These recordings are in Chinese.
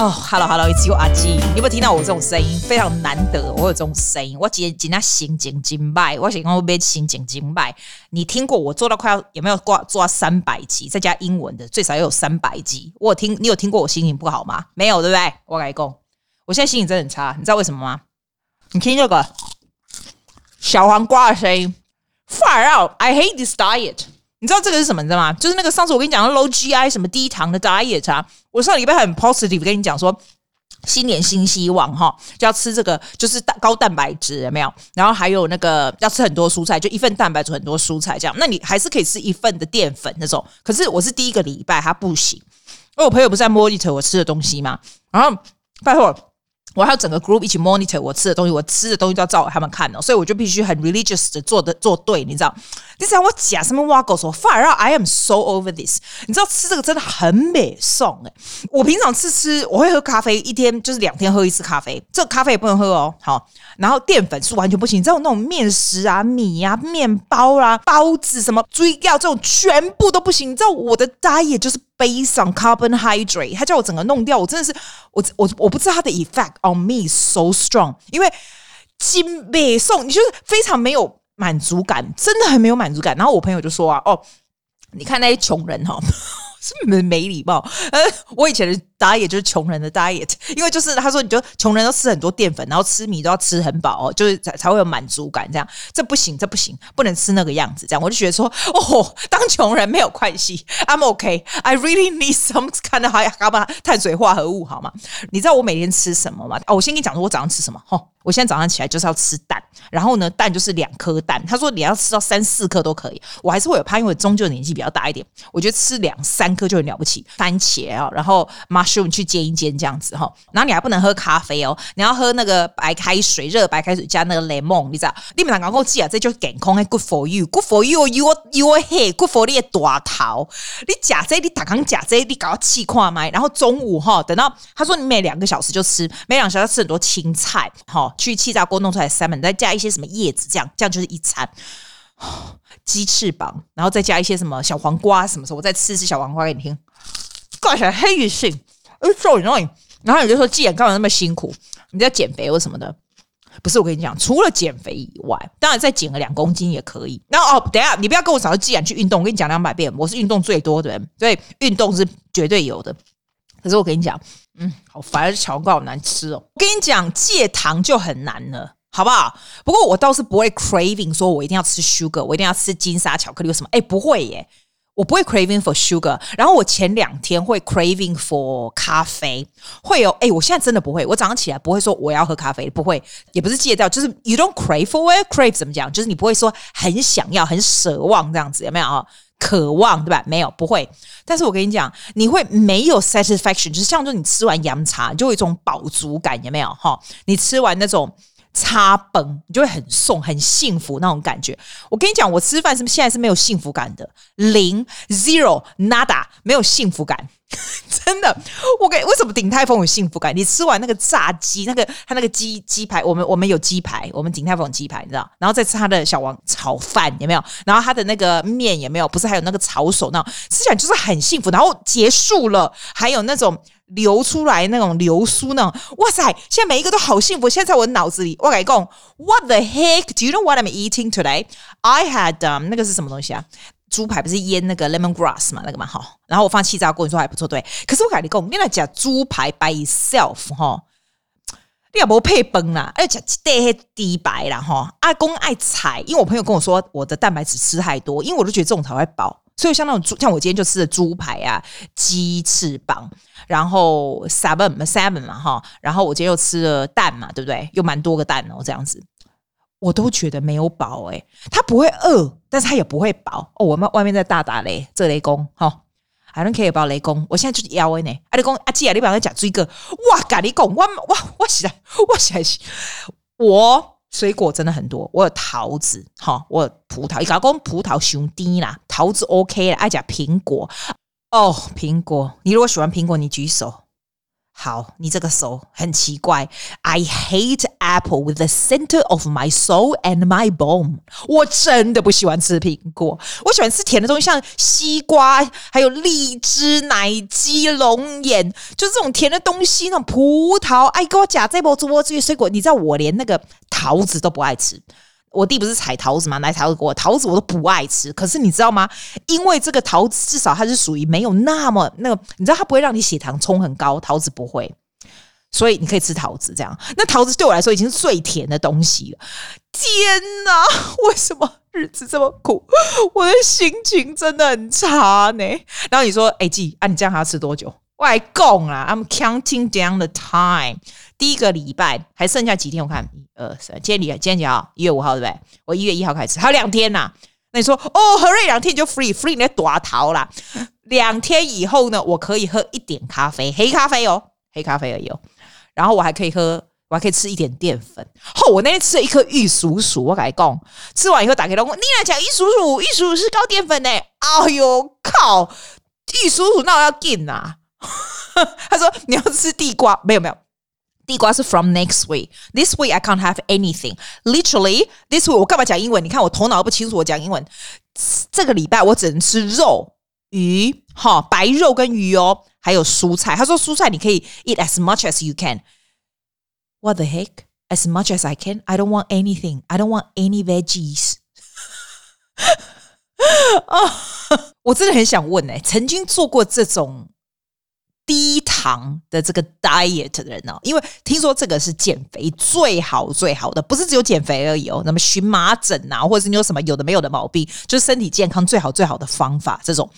哦、oh,，Hello Hello，it's you 阿基，你有没有听到我这种声音？非常难得，我有这种声音。我今天今天心情精败，我想讲我别心情精败。你听过我做到快要有没有挂做到三百集，再加英文的最少要有三百集。我有听你有听过我心情不好吗？没有对不对？我来讲，我现在心情真的很差，你知道为什么吗？你听这个小黄瓜的声音，Far out，I hate this diet。你知道这个是什么？你知道吗？就是那个上次我跟你讲的 low GI 什么低糖的 diet 啊。我上礼拜很 positive 跟你讲说，新年新希望哈，就要吃这个，就是高蛋白质有没有？然后还有那个要吃很多蔬菜，就一份蛋白质很多蔬菜这样。那你还是可以吃一份的淀粉那种。可是我是第一个礼拜它不行，因为我朋友不是在 monitor 我吃的东西嘛。然后拜托。我还有整个 group 一起 monitor 我吃的东西，我吃的东西都要照他们看哦，所以我就必须很 religious 的做的做对，你知道？你知道我假什么挖狗说，fire out，I am so over this。你知道吃这个真的很美送哎！我平常吃吃，我会喝咖啡，一天就是两天喝一次咖啡，这个咖啡也不能喝哦。好，然后淀粉是完全不行，你知道那种面食啊、米啊、面包啊、包子什么、追掉这种全部都不行。你知道我的 diet 就是。Based on carbon hydrate，他叫我整个弄掉，我真的是我我我不知道他的 effect on me so strong，因为金美送你就是非常没有满足感，真的很没有满足感。然后我朋友就说啊，哦，你看那些穷人哈。是没没礼貌。呃，我以前的 diet 就是穷人的 diet，因为就是他说，你就穷人都吃很多淀粉，然后吃米都要吃很饱哦，就是才才会有满足感。这样这不行，这不行，不能吃那个样子。这样我就觉得说，哦，当穷人没有关系，I'm OK，I really need some kind of high carb 碳水化合物，好吗？你知道我每天吃什么吗？哦，我先跟你讲说，我早上吃什么？吼。我现在早上起来就是要吃蛋，然后呢，蛋就是两颗蛋。他说你要吃到三四颗都可以，我还是会有怕，因为我终究年纪比较大一点，我觉得吃两三颗就很了不起。番茄啊，然后 mushroom 去煎一煎这样子哈，然后你还不能喝咖啡哦，你要喝那个白开水，热白开水加那个 lemon，你知道？你们两个跟我讲啊，这就是健康，good for you，good for you，your your head，good for 你的大头。你假这，你打康假这，你搞到气垮麦。然后中午哈，等到他说你每两个小时就吃，每两个小时要吃很多青菜哈。去气炸锅弄出来三文，再加一些什么叶子，这样这样就是一餐。鸡翅膀，然后再加一些什么小黄瓜，什么时候我再吃一吃小黄瓜给你听。挂起来黑性，哎，so annoying。然后你就说，既然干嘛那么辛苦，你在减肥或什么的？不是，我跟你讲，除了减肥以外，当然再减个两公斤也可以。那哦，等一下，你不要跟我找既然去运动，我跟你讲两百遍，我是运动最多的人，所以运动是绝对有的。可是我跟你讲。嗯，好烦，巧克力好难吃哦。我跟你讲，戒糖就很难了，好不好？不过我倒是不会 craving，说我一定要吃 sugar，我一定要吃金沙巧克力，为什么？哎，不会耶，我不会 craving for sugar。然后我前两天会 craving for 咖啡，会有。哎，我现在真的不会，我早上起来不会说我要喝咖啡，不会，也不是戒掉，就是 you don't crave for it，crave 怎么讲？就是你不会说很想要、很奢望这样子，有没有啊？渴望对吧？没有，不会。但是我跟你讲，你会没有 satisfaction，就是像说你吃完洋茶，就有一种饱足感，有没有？哈，你吃完那种茶崩，你就会很送，很幸福那种感觉。我跟你讲，我吃饭是不是现在是没有幸福感的，零 zero nada，没有幸福感。真的，我给为什么鼎泰丰有幸福感？你吃完那个炸鸡，那个他那个鸡鸡排，我们我们有鸡排，我们鼎泰丰有鸡排，你知道？然后再吃他的小王炒饭，有没有？然后他的那个面有没有？不是还有那个炒手那，吃起来就是很幸福。然后结束了，还有那种流出来那种流苏那种，哇塞！现在每一个都好幸福。现在在我脑子里，我跟你讲，What the heck? Do you know what I'm eating today? I had 那个是什么东西啊？猪排不是腌那个 lemongrass 嘛，那个蛮好。然后我放气炸锅，你说还不错，对。可是我跟你讲，你那讲猪排 by itself 哈，你也不配崩啦，而且带低白啦哈。阿公爱踩，因为我朋友跟我说，我的蛋白质吃太多，因为我都觉得这种才会饱。所以像那种猪，像我今天就吃的猪排啊，鸡翅膀，然后 seven seven 嘛哈，然后我今天又吃了蛋嘛，对不对？又蛮多个蛋哦，这样子。我都觉得没有饱哎、欸，他不会饿，但是他也不会饱哦。我们外面在大打雷，这雷公哈，I don't care about 雷公，我现在就是腰呢。阿雷公阿姐啊，你不要讲追个哇，咖喱公哇哇哇起来哇起来！我水果真的很多，我有桃子哈，我有葡萄，伊搞讲葡萄兄弟啦，桃子 OK 啦，爱讲苹果哦，苹果，你如果喜欢苹果，你举手。好，你这个手很奇怪。I hate apple with the center of my soul and my bone。我真的不喜欢吃苹果，我喜欢吃甜的东西，像西瓜，还有荔枝、奶鸡、龙眼，就是这种甜的东西。那种葡萄，哎，给我夹这波、这波这些水果。你知道我连那个桃子都不爱吃。我弟不是采桃子吗？买桃子给我，桃子我都不爱吃。可是你知道吗？因为这个桃子至少它是属于没有那么那个，你知道它不会让你血糖冲很高，桃子不会，所以你可以吃桃子。这样，那桃子对我来说已经是最甜的东西了。天哪，为什么日子这么苦？我的心情真的很差呢。然后你说，哎，季啊，你这样还要吃多久？外公啊，I'm counting down the time。第一个礼拜还剩下几天？我看一二三，今天礼今天几号？一月五号对不对？我一月一号开始，还有两天呐、那你说哦，何瑞两天你就 free free 你在躲逃啦。两天以后呢，我可以喝一点咖啡，黑咖啡哦，黑咖啡而已哦。然后我还可以喝，我还可以吃一点淀粉。哦，我那天吃了一颗玉蜀黍，我跟你讲，吃完以后打开老公，你来讲玉蜀黍，玉蜀黍是高淀粉呢。哎呦靠，玉蜀黍那我要进呐。他说你要吃地瓜，没有没有。地瓜是 from next week. This week I can't have anything. Literally, this week 我干嘛讲英文？你看我头脑不清楚，我讲英文。这个礼拜我只能吃肉、鱼，哈，白肉跟鱼哦，还有蔬菜。他说蔬菜你可以 eat as much as you can. What the heck? As much as I can? I don't want anything. I don't want any veggies. 哦，我真的很想问哎，曾经做过这种。低 糖的这个 diet 的人哦，因为听说这个是减肥最好最好的，不是只有减肥而已哦。那么荨麻疹啊，或者是你有什么有的没有的毛病，就是身体健康最好最好的方法。这种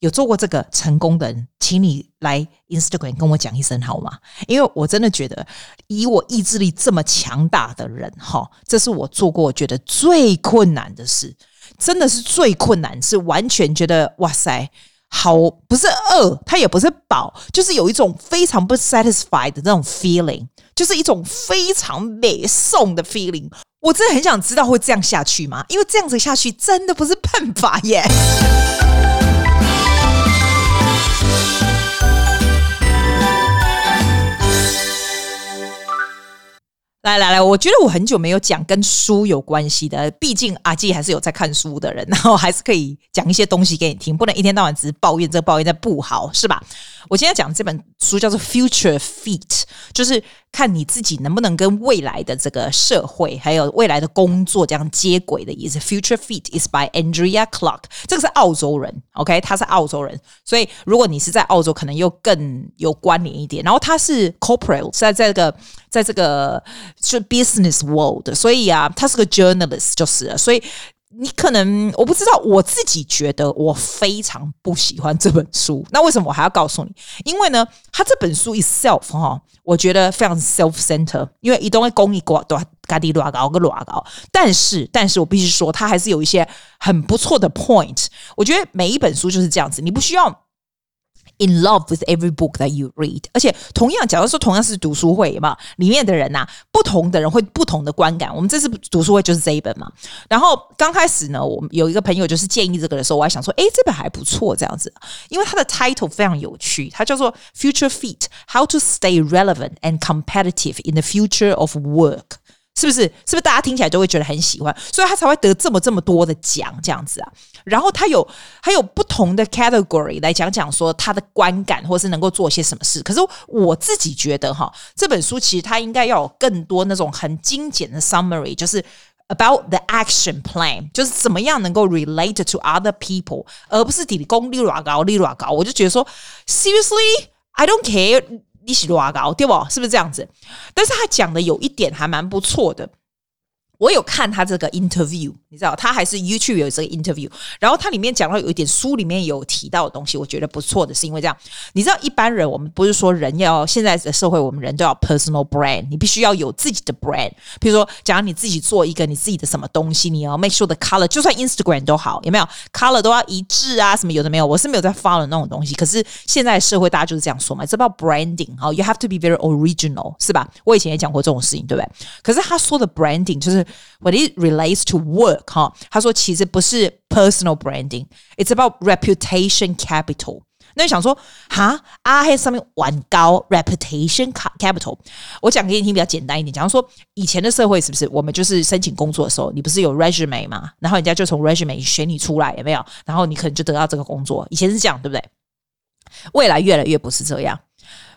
有做过这个成功的人，请你来 Instagram 跟我讲一声好吗？因为我真的觉得，以我意志力这么强大的人，哈，这是我做过我觉得最困难的事，真的是最困难，是完全觉得哇塞。好，不是饿，他也不是饱，就是有一种非常不 satisfied 的那种 feeling，就是一种非常美送的 feeling。我真的很想知道会这样下去吗？因为这样子下去真的不是办法耶。来来来，我觉得我很久没有讲跟书有关系的，毕竟阿季还是有在看书的人，然后还是可以讲一些东西给你听，不能一天到晚只是抱怨这抱怨那不好，是吧？我今天讲这本书叫做《Future Fit》，就是看你自己能不能跟未来的这个社会还有未来的工作这样接轨的意思。Future Fit is by Andrea Clark，这个是澳洲人，OK，他是澳洲人，所以如果你是在澳洲，可能又更有关联一点。然后他是 Corporate，在这个在这个是 Business World，所以啊，他是个 Journalist，就是，所以。你可能我不知道，我自己觉得我非常不喜欢这本书。那为什么我还要告诉你？因为呢，他这本书 itself 哈，我觉得非常 self center，因为一东会公益过多嘎滴拉高个拉高。但是，但是我必须说，他还是有一些很不错的 point。我觉得每一本书就是这样子，你不需要。In love with every book that you read，而且同样，假如说同样是读书会嘛，里面的人呐、啊，不同的人会不同的观感。我们这次读书会就是这一本嘛。然后刚开始呢，我们有一个朋友就是建议这个的时候，我还想说，诶，这本还不错，这样子，因为它的 title 非常有趣，它叫做 Future Fit: How to Stay Relevant and Competitive in the Future of Work。 是不是？是不是大家听起来都会觉得很喜欢？所以他才会得这么这么多的奖这样子啊。然后他有还有不同的 category 来讲讲说他的观感，或是能够做些什么事。可是我自己觉得哈，这本书其实它应该要有更多那种很精简的 summary，就是 about the action plan，就是怎么样能够 relate to other people，而不是底功利拉高利拉高。我就觉得说，seriously，I don't care。一起拉高，对不？是不是这样子？但是他讲的有一点还蛮不错的。我有看他这个 interview，你知道，他还是 YouTube 有这个 interview，然后他里面讲到有一点书里面有提到的东西，我觉得不错的是因为这样，你知道一般人我们不是说人要现在的社会，我们人都要 personal brand，你必须要有自己的 brand。比如说，假如你自己做一个你自己的什么东西，你要 make sure the color，就算 Instagram 都好，有没有 color 都要一致啊？什么有的没有？我是没有在 follow 那种东西，可是现在社会大家就是这样说嘛这叫 branding 哈，you have to be very original，是吧？我以前也讲过这种事情，对不对？可是他说的 branding 就是。What it relates to work，哈，他说其实不是 personal branding，it's about reputation capital。那你想说，哈，阿黑上面玩高 reputation capital，我讲给你听比较简单一点。假如说以前的社会是不是，我们就是申请工作的时候，你不是有 resume 嘛，然后人家就从 resume 选你出来，有没有？然后你可能就得到这个工作。以前是这样，对不对？未来越来越不是这样。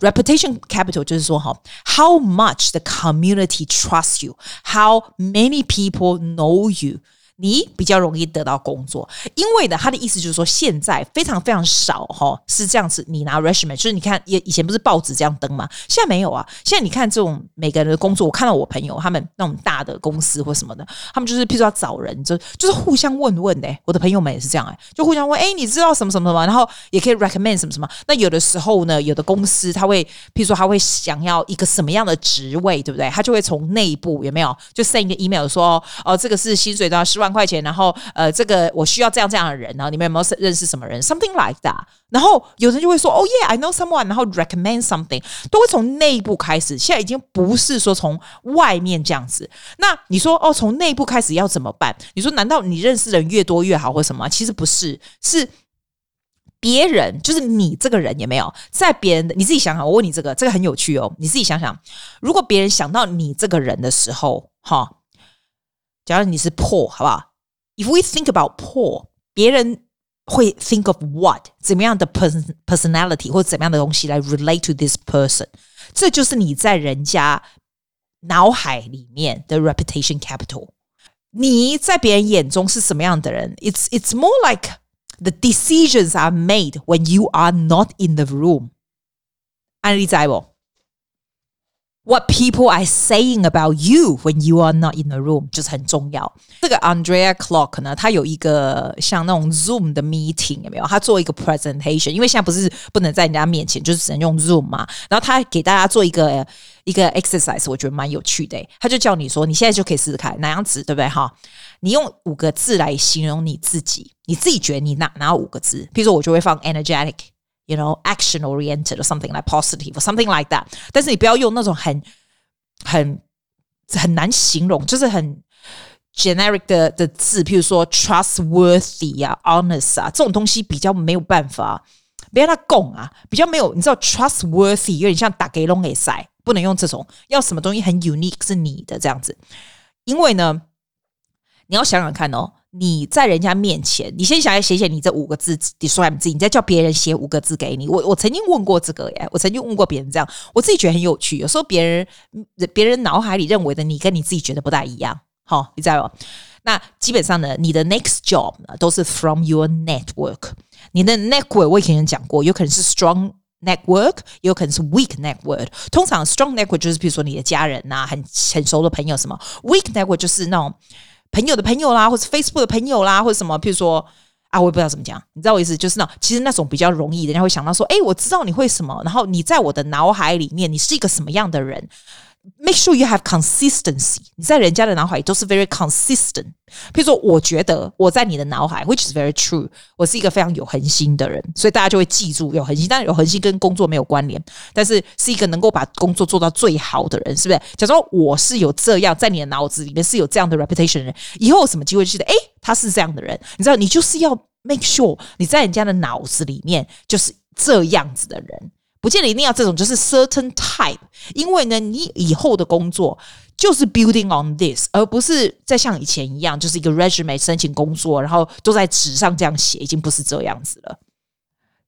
Reputation capital 就是说，哈，how much the community trusts you，how many people know you。 你比较容易得到工作，因为呢，他的意思就是说，现在非常非常少哈，是这样子。你拿 resume，就是你看，以以前不是报纸这样登吗？现在没有啊。现在你看这种每个人的工作，我看到我朋友他们那种大的公司或什么的，他们就是譬如说要找人，就就是互相问问的。我的朋友们也是这样哎，就互相问，哎，你知道什么什么什么？然后也可以 recommend 什么什么。那有的时候呢，有的公司他会譬如说他会想要一个什么样的职位，对不对？他就会从内部有没有就 send 一个 email 说，哦，这个是薪水多少十万。块钱，然后呃，这个我需要这样这样的人，然后你们有没有认识什么人？Something like that。然后有人就会说，Oh yeah, I know someone。然后 recommend something，都会从内部开始。现在已经不是说从外面这样子。那你说哦，从内部开始要怎么办？你说难道你认识人越多越好，或什么？其实不是，是别人，就是你这个人有没有在别人的？你自己想想，我问你这个，这个很有趣哦。你自己想想，如果别人想到你这个人的时候，哈。假如你是 poor，好不好？If we think about poor，别人会 think of what？怎么样的 personality 或者怎么样的东西来 relate to this person？这就是你在人家脑海里面的 reputation capital。你在别人眼中是什么样的人？It's it's more like the decisions are made when you are not in the room。安利在不 ？What people are saying about you when you are not in the room 就是很重要。这个 Andrea Clark 呢，他有一个像那种 Zoom 的 meeting 有没有？他做一个 presentation，因为现在不是不能在人家面前，就是只能用 Zoom 嘛。然后他给大家做一个一个 exercise，我觉得蛮有趣的。他就叫你说，你现在就可以试试看哪样子，对不对？哈，你用五个字来形容你自己，你自己觉得你哪哪五个字？比如说，我就会放 energetic。You know, action oriented or something like positive or something like that。但是你不要用那种很、很、很难形容，就是很 generic 的的字，譬如说 trustworthy 啊，honest 啊，这种东西比较没有办法，别让他讲啊，比较没有。你知道 trustworthy 有点像打给龙给塞，不能用这种，要什么东西很 unique 是你的这样子。因为呢，你要想想看哦。你在人家面前，你先想要写写你这五个字，describe 自己，你再叫别人写五个字给你。我我曾经问过这个耶，我曾经问过别人这样，我自己觉得很有趣。有时候别人别人脑海里认为的你，跟你自己觉得不大一样。好，你知道吗？那基本上呢，你的 next job 呢，都是 from your network。你的 network 我以前讲过，有可能是 strong network，有可能是 weak network。通常 strong network 就是比如说你的家人呐、啊，很很熟的朋友什么；weak network 就是那种。朋友的朋友啦，或者 Facebook 的朋友啦，或者什么，譬如说啊，我也不知道怎么讲，你知道我意思，就是那其实那种比较容易，人家会想到说，哎，我知道你会什么，然后你在我的脑海里面，你是一个什么样的人。Make sure you have consistency。你在人家的脑海里都是 very consistent。譬如说，我觉得我在你的脑海，which is very true，我是一个非常有恒心的人，所以大家就会记住有恒心。但是有恒心跟工作没有关联，但是是一个能够把工作做到最好的人，是不是？假如说我是有这样在你的脑子里面是有这样的 reputation 的人，以后有什么机会记得，诶，他是这样的人，你知道，你就是要 make sure 你在人家的脑子里面就是这样子的人。不见得一定要这种，就是 certain type，因为呢，你以后的工作就是 building on this，而不是再像以前一样，就是一个 resume 申请工作，然后都在纸上这样写，已经不是这样子了。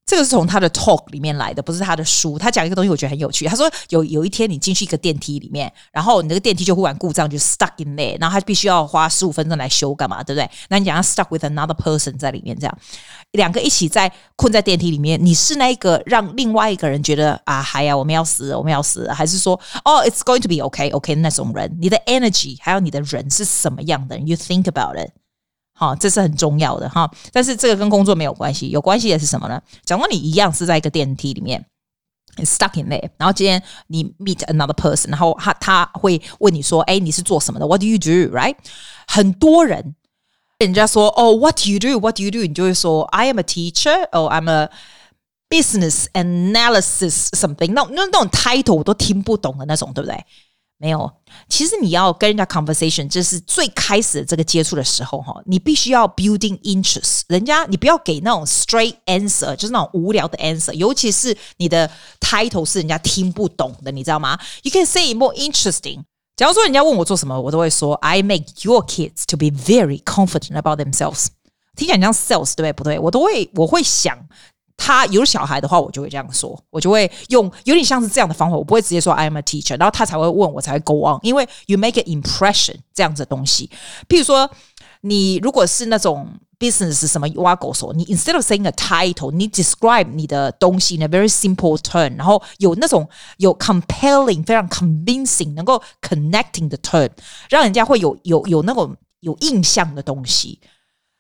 这个是从他的 talk 里面来的，不是他的书。他讲一个东西，我觉得很有趣。他说有有一天你进去一个电梯里面，然后你那个电梯就忽然故障，就 stuck in there，然后他必须要花十五分钟来修，干嘛？对不对？那你讲要 stuck with another person 在里面，这样两个一起在困在电梯里面，你是那个让另外一个人觉得啊，嗨呀，我们要死，我们要死，还是说哦，it's going to be okay，okay 那种人，你的 energy 还有你的人是什么样的？You think about it。好，这是很重要的哈。但是这个跟工作没有关系，有关系的是什么呢？假如你一样是在一个电梯里面，stuck in there，然后今天你 meet another person，然后他他会问你说：“哎，你是做什么的？What do you do? Right？” 很多人人家说：“哦，What do you do? What do you do?” 你就会说：“I am a teacher. Oh, I'm a business analysis something。”那那那种 title 我都听不懂的那种，对不对？没有。其实你要跟人家 conversation，就是最开始的这个接触的时候哈，你必须要 building interest。人家你不要给那种 straight answer，就是那种无聊的 answer，尤其是你的 title 是人家听不懂的，你知道吗？You can say more interesting。假如说人家问我做什么，我都会说 I make your kids to be very confident about themselves。听起来像 sales，对不对？不对，我都会我会想。他有小孩的话，我就会这样说，我就会用有点像是这样的方法，我不会直接说 I am a teacher，然后他才会问我才会 go on，因为 you make an impression 这样子的东西。譬如说，你如果是那种 business 什么挖狗手，你 instead of saying a title，你 describe 你的东西 in a very simple term，然后有那种有 compelling 非常 convincing 能够 connecting 的 term，让人家会有有有那种有印象的东西。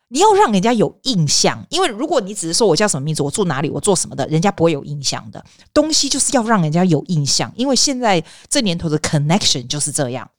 你要让人家有印象，因为如果你只是说我叫什么名字，我住哪里，我做什么的，人家不会有印象的。东西就是要让人家有印象，因为现在这年头的 connection 就是这样。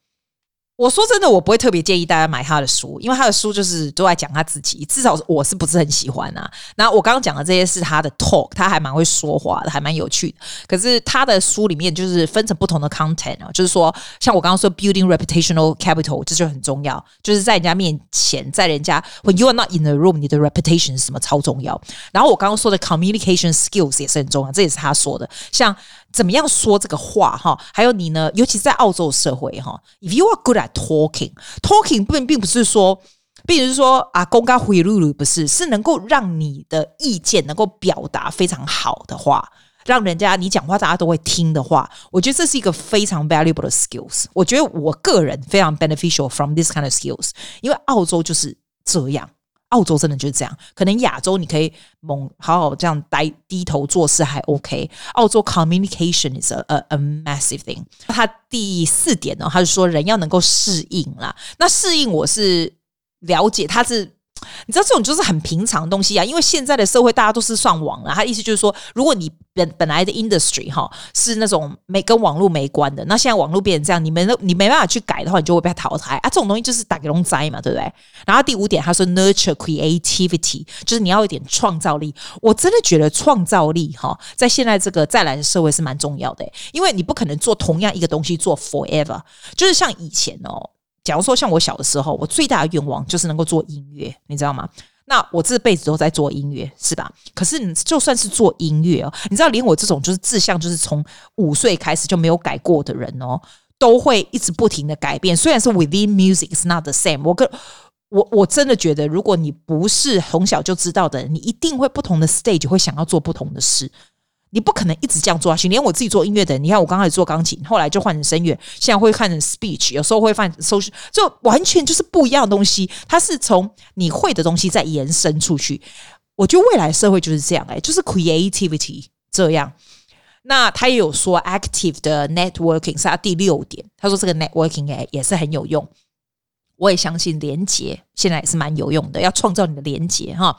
我说真的，我不会特别建议大家买他的书，因为他的书就是都在讲他自己，至少我是不是很喜欢啊？那我刚刚讲的这些是他的 talk，他还蛮会说话的，还蛮有趣的。可是他的书里面就是分成不同的 content 啊，就是说像我刚刚说 building reputational capital，这就很重要，就是在人家面前，在人家 when you are not in the room，你的 reputation 是什么超重要。然后我刚刚说的 communication skills 也是很重要，这也是他说的，像。怎么样说这个话哈？还有你呢？尤其在澳洲社会哈，If you are good at talking，talking 并并不是说，并不是说啊，公开回路路不是，是能够让你的意见能够表达非常好的话，让人家你讲话大家都会听的话，我觉得这是一个非常 valuable 的 skills。我觉得我个人非常 beneficial from this kind of skills，因为澳洲就是这样。澳洲真的就是这样，可能亚洲你可以猛好好这样呆低头做事还 OK。澳洲 communication is a a, a massive thing。他第四点呢，他是说人要能够适应啦。那适应我是了解，他是。你知道这种就是很平常的东西啊，因为现在的社会大家都是上网了。他意思就是说，如果你本本来的 industry 哈是那种没跟网络没关的，那现在网络变成这样，你没你没办法去改的话，你就会被淘汰啊。这种东西就是打给龙灾嘛，对不对？然后第五点，他说 nurture creativity，就是你要有一点创造力。我真的觉得创造力哈，在现在这个再来的社会是蛮重要的，因为你不可能做同样一个东西做 forever，就是像以前哦。假如说像我小的时候，我最大的愿望就是能够做音乐，你知道吗？那我这辈子都在做音乐，是吧？可是你就算是做音乐哦，你知道，连我这种就是志向就是从五岁开始就没有改过的人哦，都会一直不停的改变。虽然是 within music is not the same，我跟我我真的觉得，如果你不是从小就知道的人，你一定会不同的 stage 会想要做不同的事。你不可能一直这样做下去。连我自己做音乐的，你看我刚开始做钢琴，后来就换成声乐，现在会换成 speech，有时候会换 social，就完全就是不一样的东西。它是从你会的东西再延伸出去。我觉得未来社会就是这样，哎，就是 creativity 这样。那他也有说 active 的 networking 是他第六点，他说这个 networking 哎也是很有用。我也相信连接现在也是蛮有用的，要创造你的连接哈。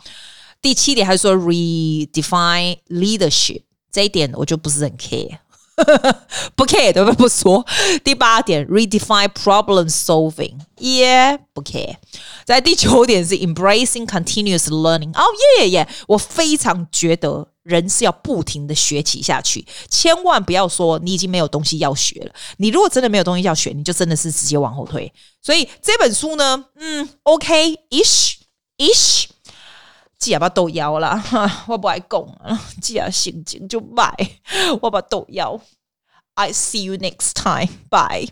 第七点还是说 redefine leadership。这一点我就不是很 care，不 care 对不？不说。第八点，redefine problem solving，耶不 care。在第九点是 embracing continuous learning，哦耶耶耶！我非常觉得人是要不停的学习下去，千万不要说你已经没有东西要学了。你如果真的没有东西要学，你就真的是直接往后退。所以这本书呢，嗯，OK，ish，ish。Ish, 只要把豆腰啦，我不爱讲啊，只要心情就买，我把豆腰。I see you next time. Bye.